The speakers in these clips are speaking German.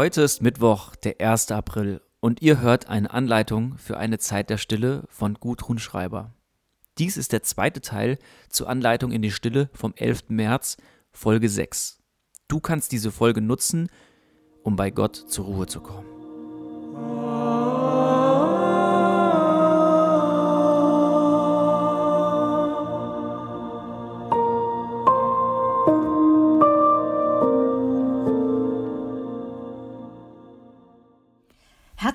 Heute ist Mittwoch, der 1. April, und ihr hört eine Anleitung für eine Zeit der Stille von Gudrun Schreiber. Dies ist der zweite Teil zur Anleitung in die Stille vom 11. März, Folge 6. Du kannst diese Folge nutzen, um bei Gott zur Ruhe zu kommen.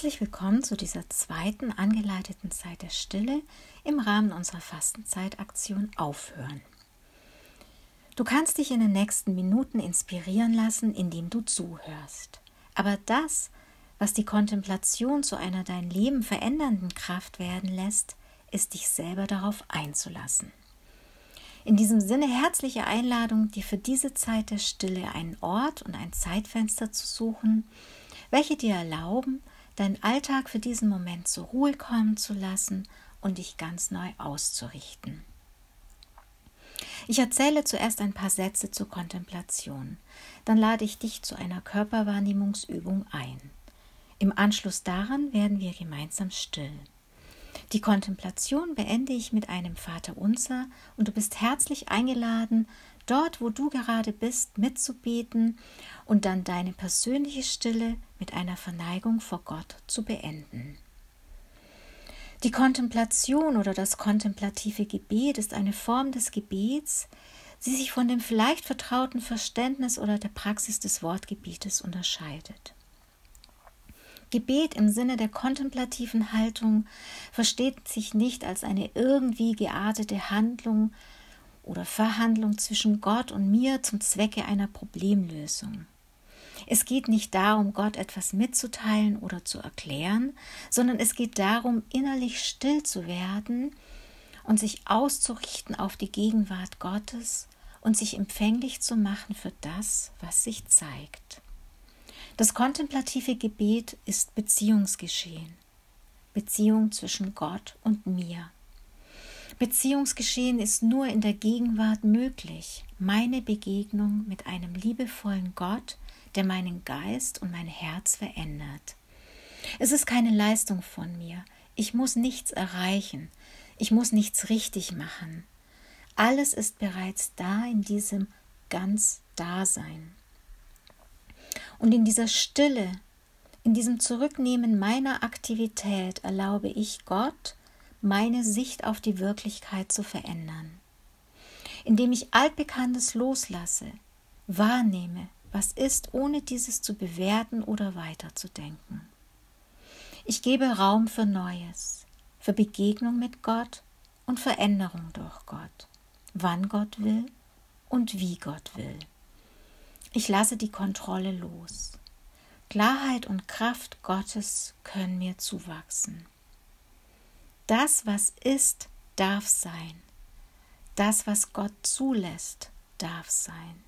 Herzlich willkommen zu dieser zweiten angeleiteten Zeit der Stille im Rahmen unserer Fastenzeitaktion Aufhören. Du kannst dich in den nächsten Minuten inspirieren lassen, indem du zuhörst. Aber das, was die Kontemplation zu einer dein Leben verändernden Kraft werden lässt, ist dich selber darauf einzulassen. In diesem Sinne herzliche Einladung, dir für diese Zeit der Stille einen Ort und ein Zeitfenster zu suchen, welche dir erlauben, deinen Alltag für diesen Moment zur Ruhe kommen zu lassen und dich ganz neu auszurichten. Ich erzähle zuerst ein paar Sätze zur Kontemplation. Dann lade ich dich zu einer Körperwahrnehmungsübung ein. Im Anschluss daran werden wir gemeinsam still. Die Kontemplation beende ich mit einem Vater Unser und du bist herzlich eingeladen, dort, wo du gerade bist, mitzubeten und dann deine persönliche Stille mit einer Verneigung vor Gott zu beenden. Die Kontemplation oder das kontemplative Gebet ist eine Form des Gebets, die sich von dem vielleicht vertrauten Verständnis oder der Praxis des Wortgebietes unterscheidet. Gebet im Sinne der kontemplativen Haltung versteht sich nicht als eine irgendwie geartete Handlung oder Verhandlung zwischen Gott und mir zum Zwecke einer Problemlösung. Es geht nicht darum, Gott etwas mitzuteilen oder zu erklären, sondern es geht darum, innerlich still zu werden und sich auszurichten auf die Gegenwart Gottes und sich empfänglich zu machen für das, was sich zeigt. Das kontemplative Gebet ist Beziehungsgeschehen, Beziehung zwischen Gott und mir. Beziehungsgeschehen ist nur in der Gegenwart möglich, meine Begegnung mit einem liebevollen Gott, der meinen Geist und mein Herz verändert. Es ist keine Leistung von mir. Ich muss nichts erreichen. Ich muss nichts richtig machen. Alles ist bereits da in diesem ganz Dasein. Und in dieser Stille, in diesem Zurücknehmen meiner Aktivität erlaube ich Gott, meine Sicht auf die Wirklichkeit zu verändern. Indem ich Altbekanntes loslasse, wahrnehme, was ist, ohne dieses zu bewerten oder weiterzudenken. Ich gebe Raum für Neues, für Begegnung mit Gott und Veränderung durch Gott, wann Gott will und wie Gott will. Ich lasse die Kontrolle los. Klarheit und Kraft Gottes können mir zuwachsen. Das, was ist, darf sein. Das, was Gott zulässt, darf sein.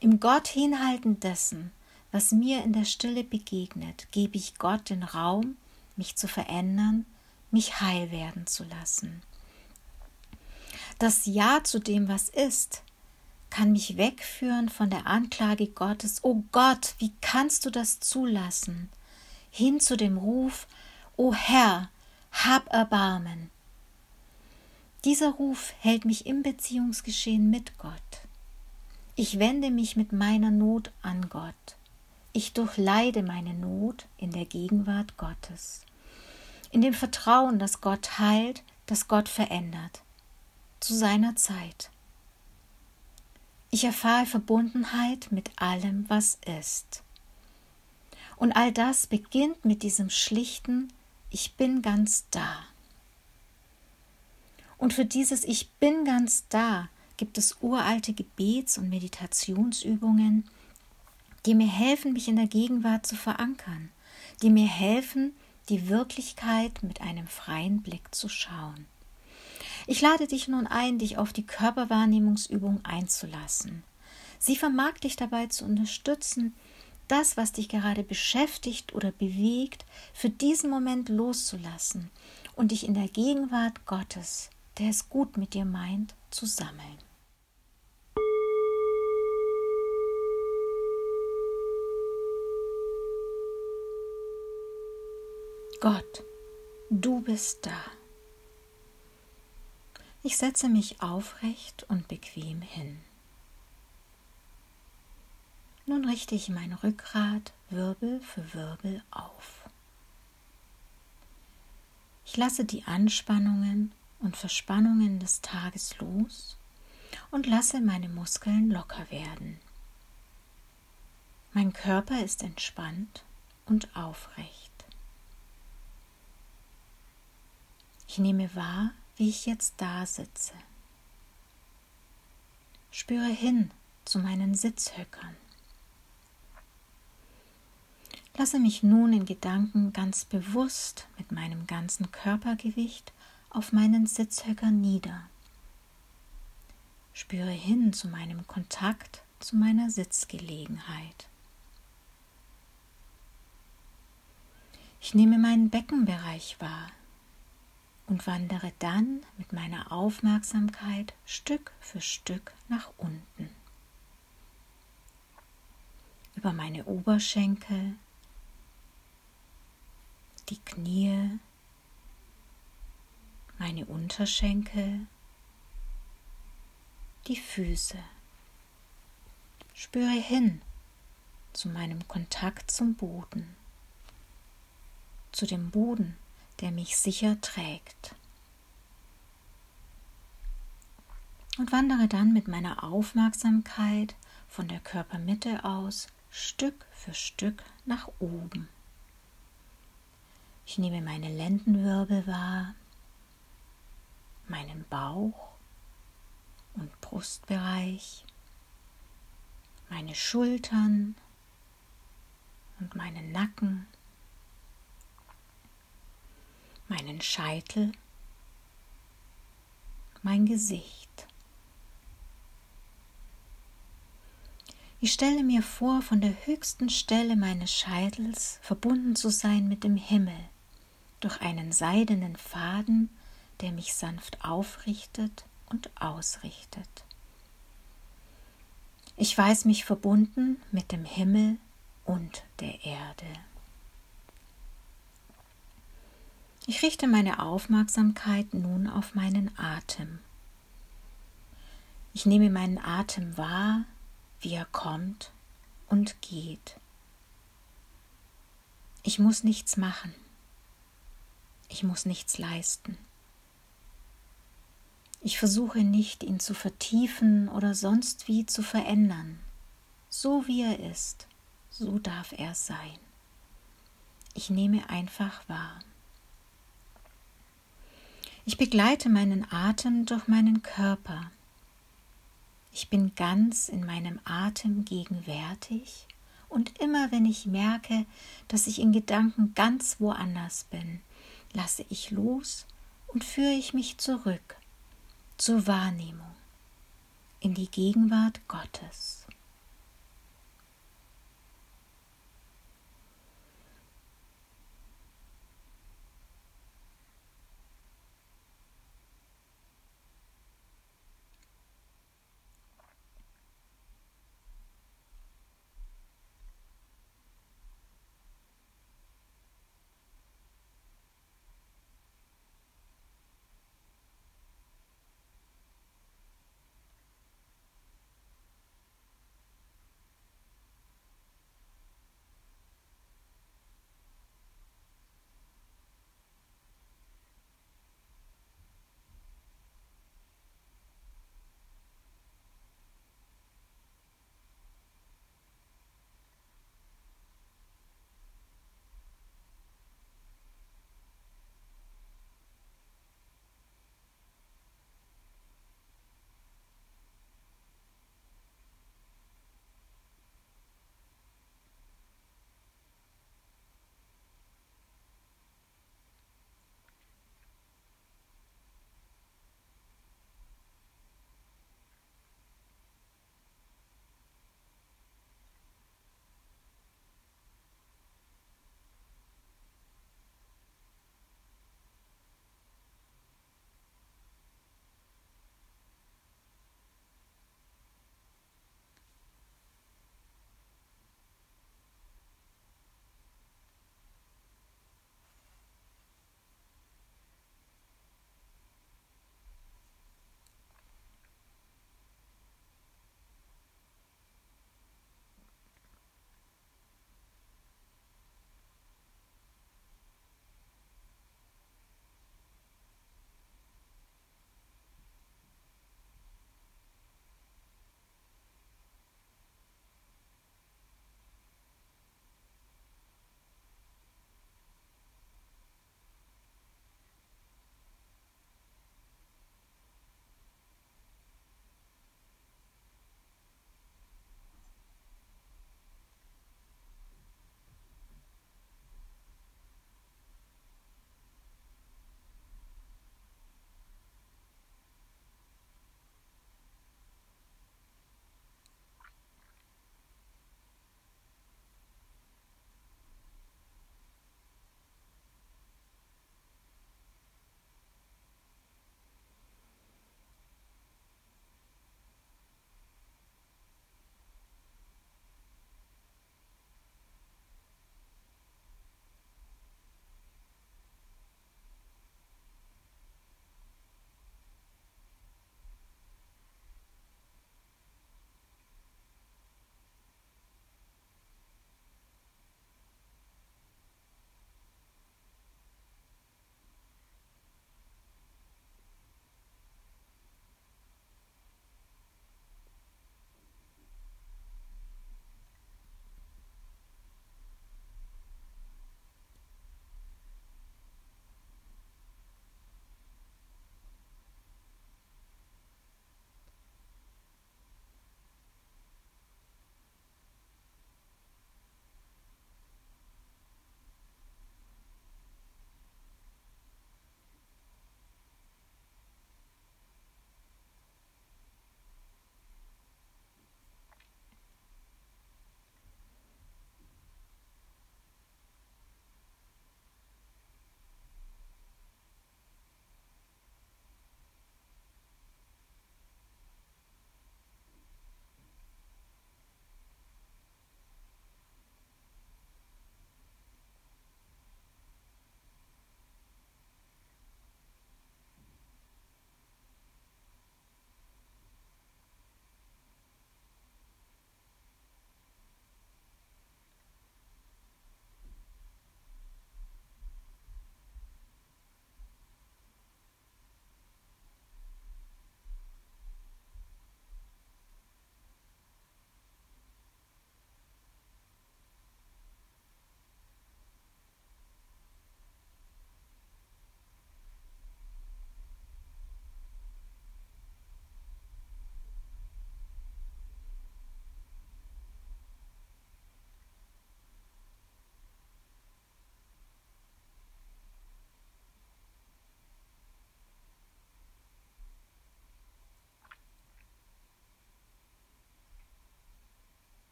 Im Gott hinhalten dessen, was mir in der Stille begegnet, gebe ich Gott den Raum, mich zu verändern, mich heil werden zu lassen. Das Ja zu dem, was ist, kann mich wegführen von der Anklage Gottes, O oh Gott, wie kannst du das zulassen? hin zu dem Ruf, O Herr, hab Erbarmen. Dieser Ruf hält mich im Beziehungsgeschehen mit Gott. Ich wende mich mit meiner Not an Gott. Ich durchleide meine Not in der Gegenwart Gottes. In dem Vertrauen, dass Gott heilt, dass Gott verändert. Zu seiner Zeit. Ich erfahre Verbundenheit mit allem, was ist. Und all das beginnt mit diesem schlichten Ich bin ganz da. Und für dieses Ich bin ganz da gibt es uralte Gebets- und Meditationsübungen, die mir helfen, mich in der Gegenwart zu verankern, die mir helfen, die Wirklichkeit mit einem freien Blick zu schauen. Ich lade dich nun ein, dich auf die Körperwahrnehmungsübung einzulassen. Sie vermag dich dabei zu unterstützen, das, was dich gerade beschäftigt oder bewegt, für diesen Moment loszulassen und dich in der Gegenwart Gottes, der es gut mit dir meint, zu sammeln. Gott, du bist da. Ich setze mich aufrecht und bequem hin. Nun richte ich mein Rückgrat Wirbel für Wirbel auf. Ich lasse die Anspannungen und Verspannungen des Tages los und lasse meine Muskeln locker werden. Mein Körper ist entspannt und aufrecht. Ich nehme wahr, wie ich jetzt da sitze. Spüre hin zu meinen Sitzhöckern. Lasse mich nun in Gedanken ganz bewusst mit meinem ganzen Körpergewicht auf meinen Sitzhöcker nieder. Spüre hin zu meinem Kontakt zu meiner Sitzgelegenheit. Ich nehme meinen Beckenbereich wahr und wandere dann mit meiner Aufmerksamkeit Stück für Stück nach unten. Über meine Oberschenkel, die Knie, meine Unterschenkel, die Füße. Spüre hin zu meinem Kontakt zum Boden, zu dem Boden, der mich sicher trägt. Und wandere dann mit meiner Aufmerksamkeit von der Körpermitte aus Stück für Stück nach oben. Ich nehme meine Lendenwirbel wahr, meinen Bauch und Brustbereich, meine Schultern und meinen Nacken, meinen Scheitel, mein Gesicht. Ich stelle mir vor, von der höchsten Stelle meines Scheitels verbunden zu sein mit dem Himmel, durch einen seidenen Faden, der mich sanft aufrichtet und ausrichtet. Ich weiß mich verbunden mit dem Himmel und der Erde. Ich richte meine Aufmerksamkeit nun auf meinen Atem. Ich nehme meinen Atem wahr, wie er kommt und geht. Ich muss nichts machen. Ich muss nichts leisten. Ich versuche nicht, ihn zu vertiefen oder sonst wie zu verändern. So wie er ist, so darf er sein. Ich nehme einfach wahr. Ich begleite meinen Atem durch meinen Körper. Ich bin ganz in meinem Atem gegenwärtig und immer wenn ich merke, dass ich in Gedanken ganz woanders bin, lasse ich los und führe ich mich zurück zur Wahrnehmung in die Gegenwart Gottes.